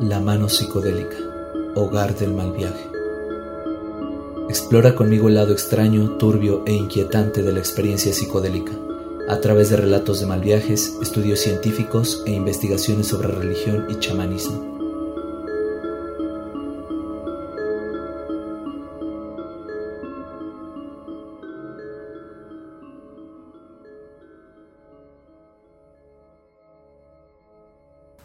La mano psicodélica, hogar del mal viaje. Explora conmigo el lado extraño, turbio e inquietante de la experiencia psicodélica, a través de relatos de mal viajes, estudios científicos e investigaciones sobre religión y chamanismo.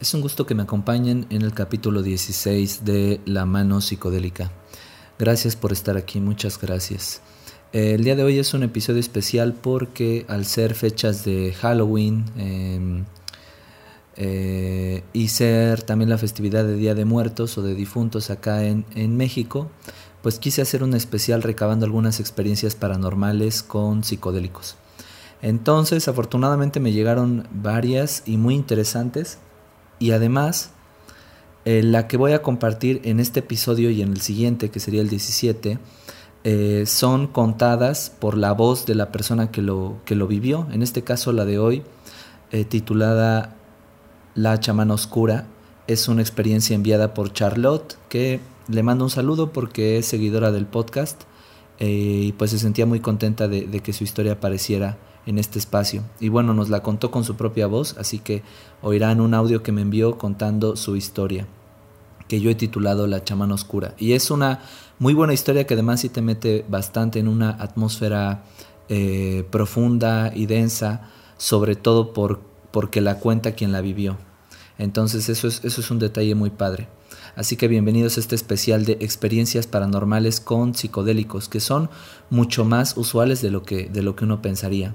Es un gusto que me acompañen en el capítulo 16 de La mano psicodélica. Gracias por estar aquí, muchas gracias. El día de hoy es un episodio especial porque al ser fechas de Halloween em, eh, y ser también la festividad de Día de Muertos o de Difuntos acá en, en México, pues quise hacer un especial recabando algunas experiencias paranormales con psicodélicos. Entonces, afortunadamente me llegaron varias y muy interesantes y además eh, la que voy a compartir en este episodio y en el siguiente, que sería el 17, eh, son contadas por la voz de la persona que lo, que lo vivió, en este caso la de hoy, eh, titulada La chamana oscura, es una experiencia enviada por Charlotte, que le mando un saludo porque es seguidora del podcast y pues se sentía muy contenta de, de que su historia apareciera en este espacio. Y bueno, nos la contó con su propia voz, así que oirán un audio que me envió contando su historia, que yo he titulado La chamana oscura. Y es una muy buena historia que además sí te mete bastante en una atmósfera eh, profunda y densa, sobre todo por, porque la cuenta quien la vivió. Entonces eso es, eso es un detalle muy padre. Así que bienvenidos a este especial de experiencias paranormales con psicodélicos, que son mucho más usuales de lo que, de lo que uno pensaría.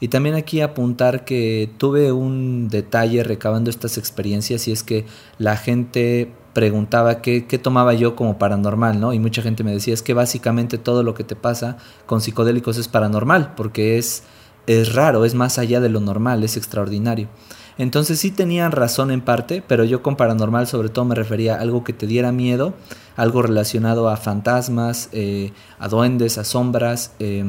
Y también aquí apuntar que tuve un detalle recabando estas experiencias y es que la gente preguntaba qué, tomaba yo como paranormal, ¿no? Y mucha gente me decía, es que básicamente todo lo que te pasa con psicodélicos es paranormal, porque es, es raro, es más allá de lo normal, es extraordinario. Entonces sí tenían razón en parte, pero yo con paranormal sobre todo me refería a algo que te diera miedo, algo relacionado a fantasmas, eh, a duendes, a sombras. Eh,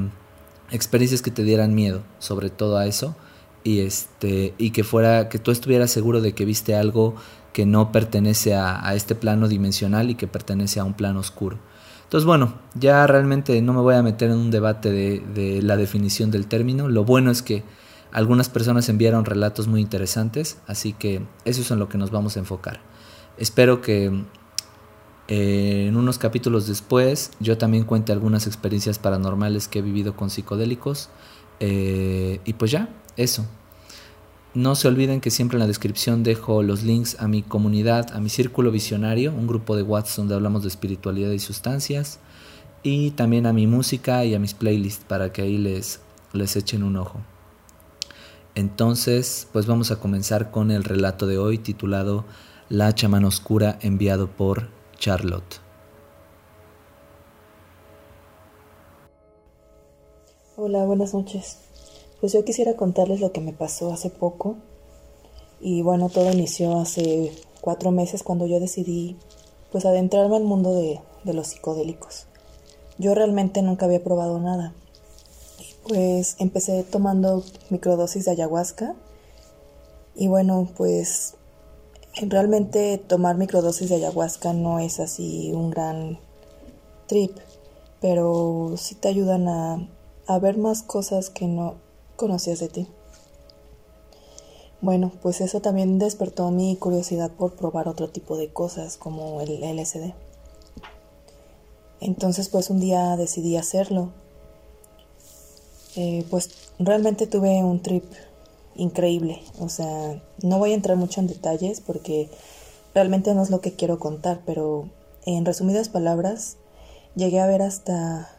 experiencias que te dieran miedo, sobre todo a eso, y este y que fuera que tú estuvieras seguro de que viste algo que no pertenece a, este plano dimensional y que pertenece a un plano oscuro. Entonces, bueno, ya realmente no me voy a meter en un debate de, de la definición del término. Lo bueno es que algunas personas enviaron relatos muy interesantes, así que eso es en lo que nos vamos a enfocar. Espero que en unos capítulos después yo también cuente algunas experiencias paranormales que he vivido con psicodélicos. Eh, y pues ya, eso. No se olviden que siempre en la descripción dejo los links a mi comunidad, a mi círculo visionario, un grupo de WhatsApp donde hablamos de espiritualidad y sustancias, y también a mi música y a mis playlists para que ahí les, les echen un ojo. Entonces, pues vamos a comenzar con el relato de hoy titulado La chamana oscura enviado por Charlotte. Hola, buenas noches. Pues yo quisiera contarles lo que me pasó hace poco. Y bueno, todo inició hace cuatro meses cuando yo decidí pues adentrarme al mundo de, de los psicodélicos. Yo realmente nunca había probado nada. Pues empecé tomando microdosis de ayahuasca. Y bueno, pues Realmente tomar microdosis de ayahuasca no es así un gran trip, pero sí te ayudan a, ver más cosas que no conocías de ti. Bueno, pues eso también despertó mi curiosidad por probar otro tipo de cosas como el LSD. Entonces pues un día decidí hacerlo. Eh, pues realmente tuve un trip increíble. O sea, no voy a entrar mucho en detalles porque realmente no es lo que quiero contar, pero en resumidas palabras, llegué a ver hasta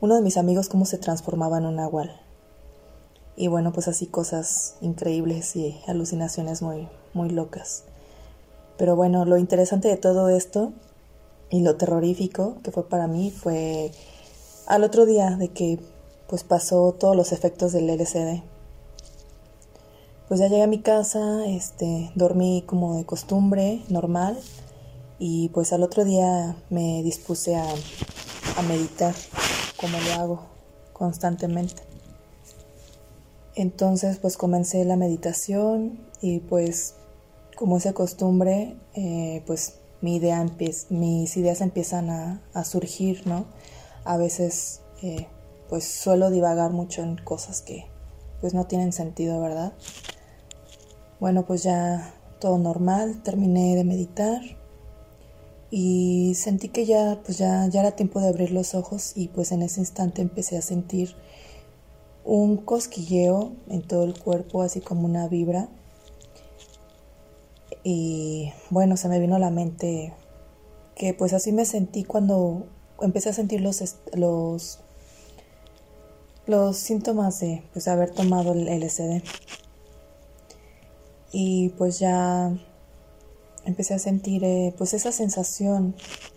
uno de mis amigos cómo se transformaba en un nahual. Y bueno, pues así cosas increíbles y alucinaciones muy, muy locas. Pero bueno, lo interesante de todo esto y lo terrorífico que fue para mí fue al otro día de que pues pasó todos los efectos del LCD pues ya llegué a mi casa, este, dormí como de costumbre, normal, y pues al otro día me dispuse a, a meditar, como lo hago constantemente. Entonces pues comencé la meditación y pues como esa costumbre, eh, pues mis ideas empiezan a, surgir, ¿no? A veces eh, pues suelo divagar mucho en cosas que pues no tienen sentido, ¿verdad? Bueno, pues ya todo normal, terminé de meditar y sentí que ya pues ya, ya era tiempo de abrir los ojos y pues en ese instante empecé a sentir un cosquilleo en todo el cuerpo, así como una vibra y bueno, se me vino a la mente que pues así me sentí cuando empecé a sentir los, los, los síntomas de pues haber tomado el LSD. Y pues ya empecé a sentir eh, pues esa sensación.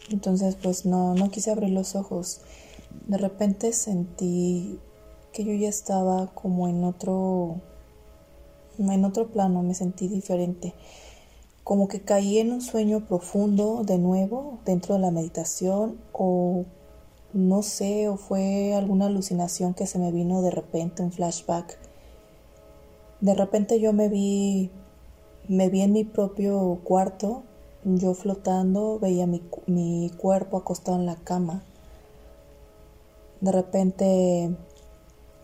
Entonces pues no, no quise abrir los ojos. De repente sentí que yo ya estaba como en otro en otro plano, me sentí diferente como que caí en un sueño profundo de nuevo dentro de la meditación o no sé, o fue alguna alucinación que se me vino de repente, un flashback. De repente yo me vi, me vi en mi propio cuarto, yo flotando, veía mi, mi cuerpo acostado en la cama. De repente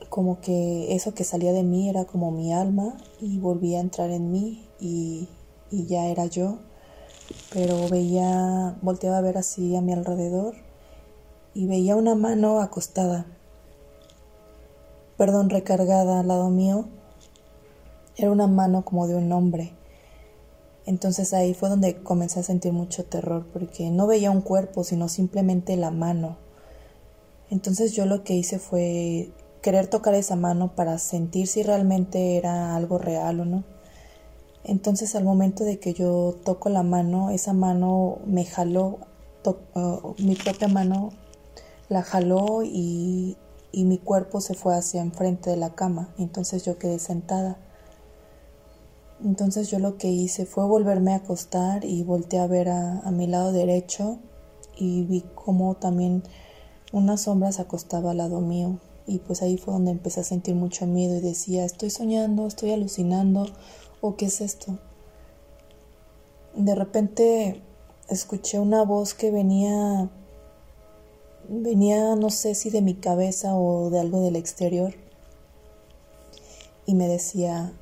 como que eso que salía de mí era como mi alma y volvía a entrar en mí y y ya era yo, pero veía, volteaba a ver así a mi alrededor y veía una mano acostada, perdón, recargada al lado mío. Era una mano como de un hombre. Entonces ahí fue donde comencé a sentir mucho terror porque no veía un cuerpo, sino simplemente la mano. Entonces yo lo que hice fue querer tocar esa mano para sentir si realmente era algo real o no. Entonces al momento de que yo toco la mano, esa mano me jaló, uh, mi propia mano la jaló y, mi cuerpo se fue hacia enfrente de la cama. Entonces yo quedé sentada. Entonces yo lo que hice fue volverme a acostar y volteé a ver a, a mi lado derecho y vi como también una sombra se acostaba al lado mío. Y pues ahí fue donde empecé a sentir mucho miedo y decía, estoy soñando, estoy alucinando ¿O qué es esto? De repente escuché una voz que venía, venía no sé si de mi cabeza o de algo del exterior y me decía,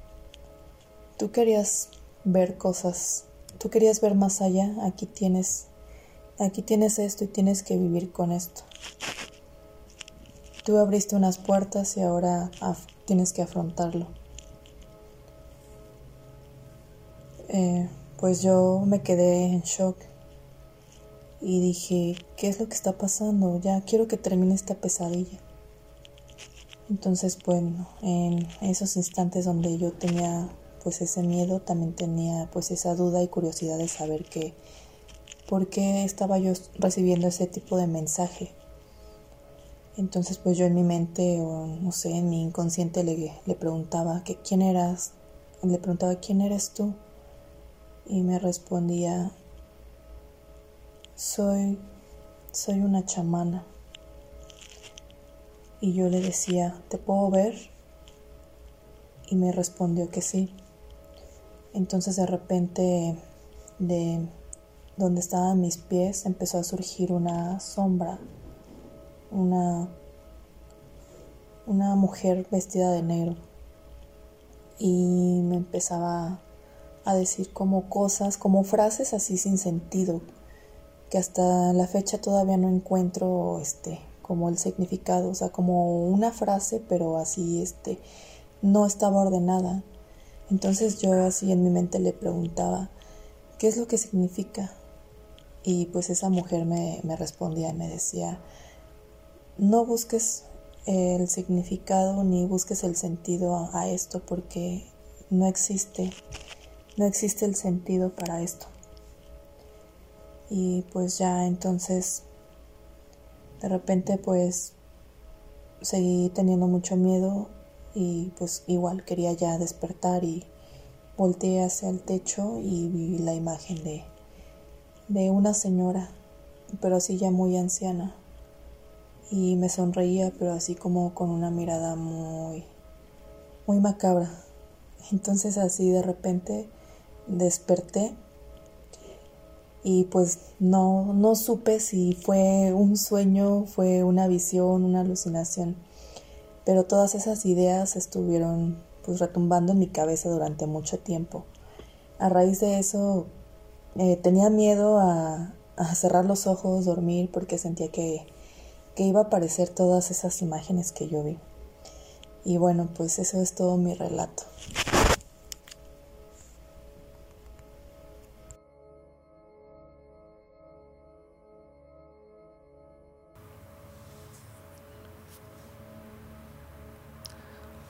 tú querías ver cosas, tú querías ver más allá, aquí tienes, aquí tienes esto y tienes que vivir con esto. Tú abriste unas puertas y ahora tienes que afrontarlo. Eh, pues yo me quedé en shock y dije, ¿qué es lo que está pasando? Ya quiero que termine esta pesadilla. Entonces, bueno, en esos instantes donde yo tenía pues ese miedo, también tenía pues esa duda y curiosidad de saber que por qué estaba yo recibiendo ese tipo de mensaje. Entonces, pues yo en mi mente o no sé, en mi inconsciente le, le preguntaba que quién eras, le preguntaba quién eres tú y me respondía, soy, soy una chamana. Y yo le decía, ¿te puedo ver? Y me respondió que sí. Entonces de repente de donde estaban mis pies empezó a surgir una sombra, una, una mujer vestida de negro. Y me empezaba a decir como cosas, como frases así sin sentido, que hasta la fecha todavía no encuentro este como el significado, o sea, como una frase, pero así este no estaba ordenada. Entonces yo así en mi mente le preguntaba, ¿qué es lo que significa? Y pues esa mujer me, me respondía y me decía, no busques el significado ni busques el sentido a esto porque no existe no existe el sentido para esto. Y pues ya entonces, de repente pues seguí teniendo mucho miedo y pues igual quería ya despertar y volteé hacia el techo y vi la imagen de, de una señora, pero así ya muy anciana. Y me sonreía, pero así como con una mirada muy, muy macabra. Entonces así de repente desperté y pues no, no supe si fue un sueño, fue una visión, una alucinación, pero todas esas ideas estuvieron pues retumbando en mi cabeza durante mucho tiempo. A raíz de eso eh, tenía miedo a, a, cerrar los ojos, dormir, porque sentía que, que iba a aparecer todas esas imágenes que yo vi. Y bueno, pues eso es todo mi relato.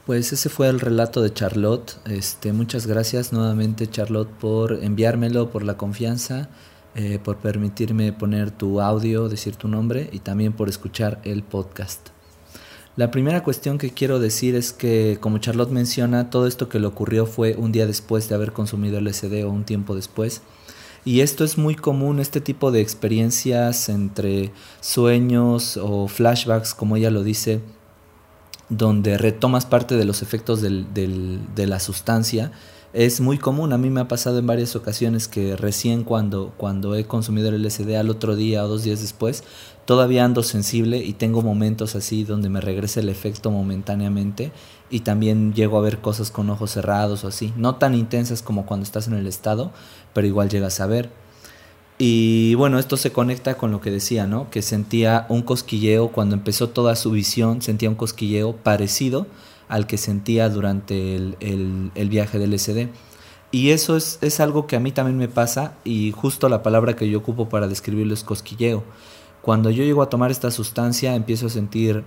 Pues ese fue el relato de Charlotte. Este, muchas gracias nuevamente Charlotte por enviármelo, por la confianza, eh, por permitirme poner tu audio, decir tu nombre y también por escuchar el podcast. La primera cuestión que quiero decir es que, como Charlotte menciona, todo esto que le ocurrió fue un día después de haber consumido el SD o un tiempo después. Y esto es muy común, este tipo de experiencias entre sueños o flashbacks, como ella lo dice, donde retomas parte de los efectos de la sustancia, es muy común. A mí me ha pasado en varias ocasiones que recién cuando, cuando he consumido el LSD al otro día o dos días después, todavía ando sensible y tengo momentos así donde me regresa el efecto momentáneamente y también llego a ver cosas con ojos cerrados o así. No tan intensas como cuando estás en el estado, pero igual llegas a ver. Y bueno, esto se conecta con lo que decía, ¿no? Que sentía un cosquilleo cuando empezó toda su visión, sentía un cosquilleo parecido al que sentía durante el, viaje del SD. Y eso es, es, algo que a mí también me pasa y justo la palabra que yo ocupo para describirlo es cosquilleo. Cuando yo llego a tomar esta sustancia empiezo a sentir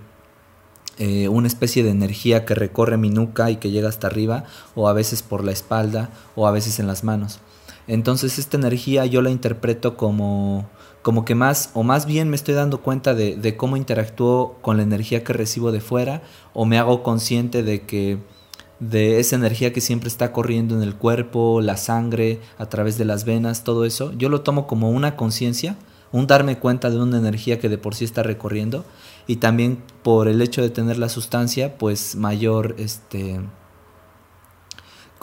eh, una especie de energía que recorre mi nuca y que llega hasta arriba o a veces por la espalda o a veces en las manos. Entonces esta energía yo la interpreto como, como que más, o más bien me estoy dando cuenta de, de cómo interactúo con la energía que recibo de fuera, o me hago consciente de que de esa energía que siempre está corriendo en el cuerpo, la sangre, a través de las venas, todo eso, yo lo tomo como una conciencia, un darme cuenta de una energía que de por sí está recorriendo y también por el hecho de tener la sustancia, pues mayor este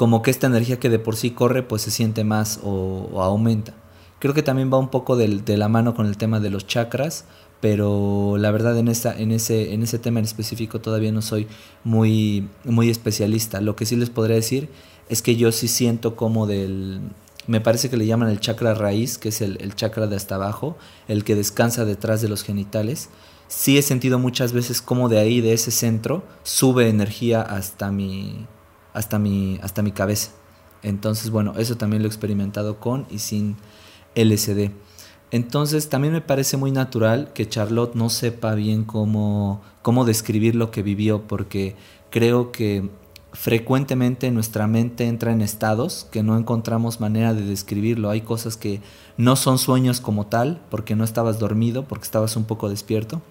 como que esta energía que de por sí corre pues se siente más o, aumenta. Creo que también va un poco de, la mano con el tema de los chakras, pero la verdad en, esta, en, ese, en ese tema en específico todavía no soy muy, muy especialista. Lo que sí les podría decir es que yo sí siento como del... Me parece que le llaman el chakra raíz, que es el, el chakra de hasta abajo, el que descansa detrás de los genitales. Sí he sentido muchas veces como de ahí, de ese centro, sube energía hasta mi, hasta mi, hasta mi cabeza. Entonces, bueno, eso también lo he experimentado con y sin LSD. Entonces, también me parece muy natural que Charlotte no sepa bien cómo, cómo describir lo que vivió, porque creo que frecuentemente nuestra mente entra en estados que no encontramos manera de describirlo. Hay cosas que no son sueños como tal, porque no estabas dormido, porque estabas un poco despierto.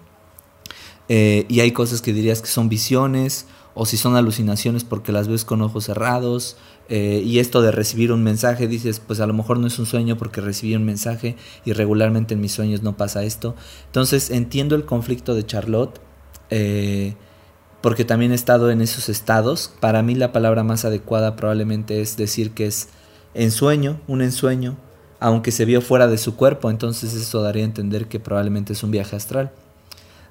Eh, y hay cosas que dirías que son visiones o si son alucinaciones porque las ves con ojos cerrados. Eh, y esto de recibir un mensaje, dices, pues a lo mejor no es un sueño porque recibí un mensaje y regularmente en mis sueños no pasa esto. Entonces entiendo el conflicto de Charlotte eh, porque también he estado en esos estados. Para mí la palabra más adecuada probablemente es decir que es ensueño, un ensueño, aunque se vio fuera de su cuerpo, entonces eso daría a entender que probablemente es un viaje astral.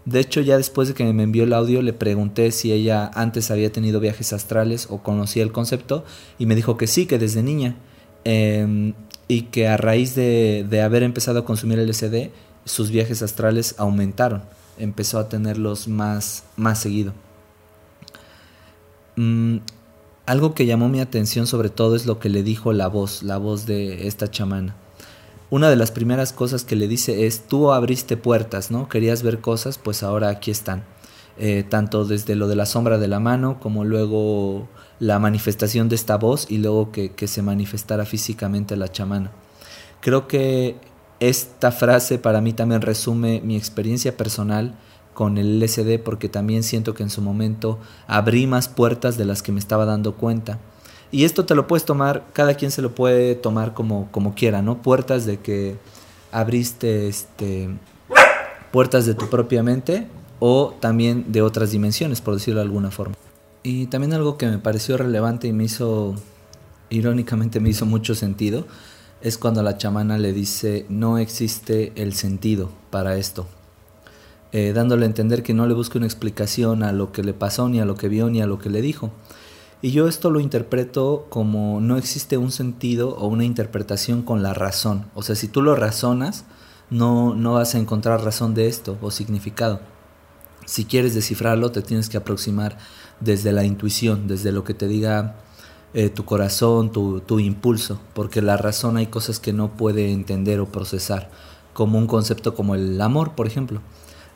De hecho, ya después de que me envió el audio, le pregunté si ella antes había tenido viajes astrales o conocía el concepto y me dijo que sí, que desde niña. Em, y que a raíz de, haber empezado a consumir el LSD, sus viajes astrales aumentaron. Empezó a tenerlos más, más seguido. Mm, algo que llamó mi atención sobre todo es lo que le dijo la voz, la voz de esta chamana una de las primeras cosas que le dice es, tú abriste puertas, ¿no? Querías ver cosas, pues ahora aquí están. Eh, tanto desde lo de la sombra de la mano como luego la manifestación de esta voz y luego que, que se manifestara físicamente la chamana. Creo que esta frase para mí también resume mi experiencia personal con el LSD porque también siento que en su momento abrí más puertas de las que me estaba dando cuenta. Y esto te lo puedes tomar, cada quien se lo puede tomar como, como quiera, ¿no? Puertas de que abriste este, puertas de tu propia mente o también de otras dimensiones, por decirlo de alguna forma. Y también algo que me pareció relevante y me hizo irónicamente me hizo mucho sentido, es cuando la chamana le dice no existe el sentido para esto, eh, dándole a entender que no le busque una explicación a lo que le pasó, ni a lo que vio, ni a lo que le dijo. Y yo esto lo interpreto como no existe un sentido o una interpretación con la razón. O sea, si tú lo razonas, no, no vas a encontrar razón de esto o significado. Si quieres descifrarlo, te tienes que aproximar desde la intuición, desde lo que te diga eh, tu corazón, tu, tu impulso, porque la razón hay cosas que no puede entender o procesar, como un concepto como el amor, por ejemplo.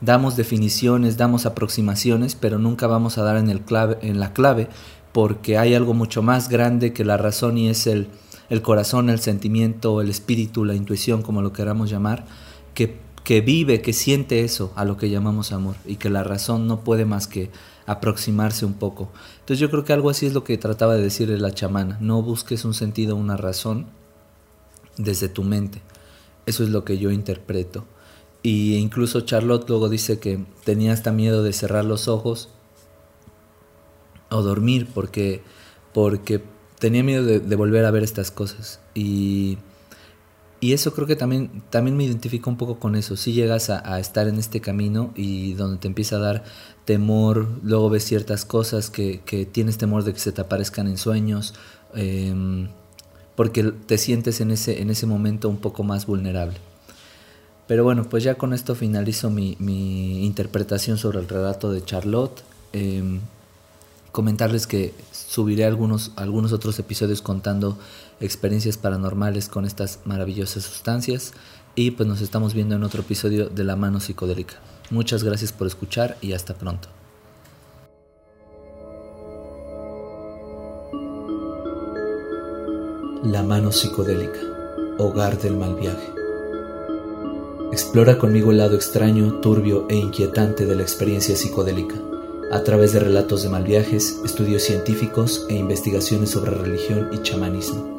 Damos definiciones, damos aproximaciones, pero nunca vamos a dar en, el clave, en la clave porque hay algo mucho más grande que la razón y es el, el corazón, el sentimiento, el espíritu, la intuición, como lo queramos llamar, que, que vive, que siente eso a lo que llamamos amor y que la razón no puede más que aproximarse un poco. Entonces yo creo que algo así es lo que trataba de decirle la chamana, no busques un sentido, una razón desde tu mente. Eso es lo que yo interpreto. Y incluso Charlotte luego dice que tenía hasta miedo de cerrar los ojos o dormir porque, porque tenía miedo de, volver a ver estas cosas. Y, y, eso creo que también, también me identifico un poco con eso. Si llegas a, estar en este camino y donde te empieza a dar temor, luego ves ciertas cosas que, que tienes temor de que se te aparezcan en sueños, em, porque te sientes en ese, en ese momento un poco más vulnerable. Pero bueno, pues ya con esto finalizo mi, mi interpretación sobre el relato de Charlotte. Em, comentarles que subiré algunos, algunos otros episodios contando experiencias paranormales con estas maravillosas sustancias. Y pues nos estamos viendo en otro episodio de La Mano Psicodélica. Muchas gracias por escuchar y hasta pronto. La Mano Psicodélica, Hogar del Mal Viaje. Explora conmigo el lado extraño, turbio e inquietante de la experiencia psicodélica, a través de relatos de mal viajes, estudios científicos e investigaciones sobre religión y chamanismo.